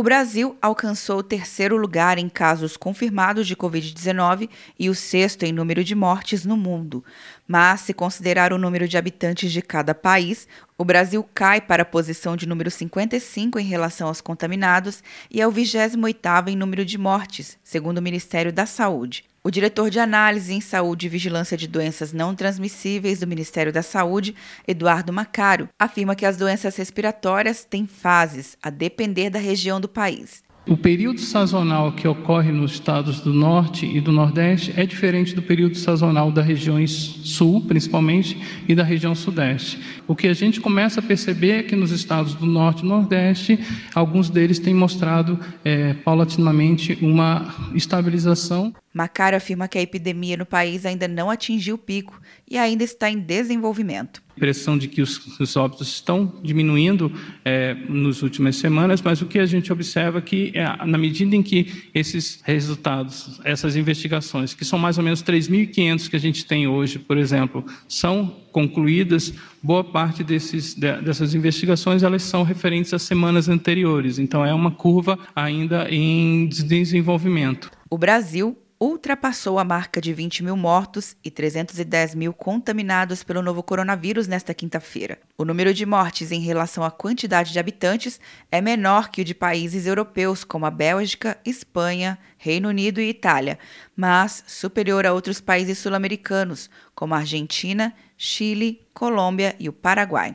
O Brasil alcançou o terceiro lugar em casos confirmados de Covid-19 e o sexto em número de mortes no mundo. Mas, se considerar o número de habitantes de cada país, o Brasil cai para a posição de número 55 em relação aos contaminados e é o 28º em número de mortes, segundo o Ministério da Saúde. O diretor de análise em saúde e vigilância de doenças não transmissíveis do Ministério da Saúde, Eduardo Macaro, afirma que as doenças respiratórias têm fases, a depender da região do país. O período sazonal que ocorre nos estados do norte e do nordeste é diferente do período sazonal das regiões sul, principalmente, e da região sudeste. O que a gente começa a perceber é que nos estados do norte e nordeste, alguns deles têm mostrado é, paulatinamente uma estabilização. Macaro afirma que a epidemia no país ainda não atingiu o pico e ainda está em desenvolvimento. Impressão de que os, os óbitos estão diminuindo é, nas últimas semanas, mas o que a gente observa é que, é, na medida em que esses resultados, essas investigações, que são mais ou menos 3.500 que a gente tem hoje, por exemplo, são concluídas, boa parte desses, dessas investigações elas são referentes às semanas anteriores. Então, é uma curva ainda em desenvolvimento. O Brasil ultrapassou a marca de 20 mil mortos e 310 mil contaminados pelo novo coronavírus nesta quinta-feira. O número de mortes em relação à quantidade de habitantes é menor que o de países europeus como a Bélgica, Espanha, Reino Unido e Itália, mas superior a outros países sul-americanos como a Argentina, Chile, Colômbia e o Paraguai.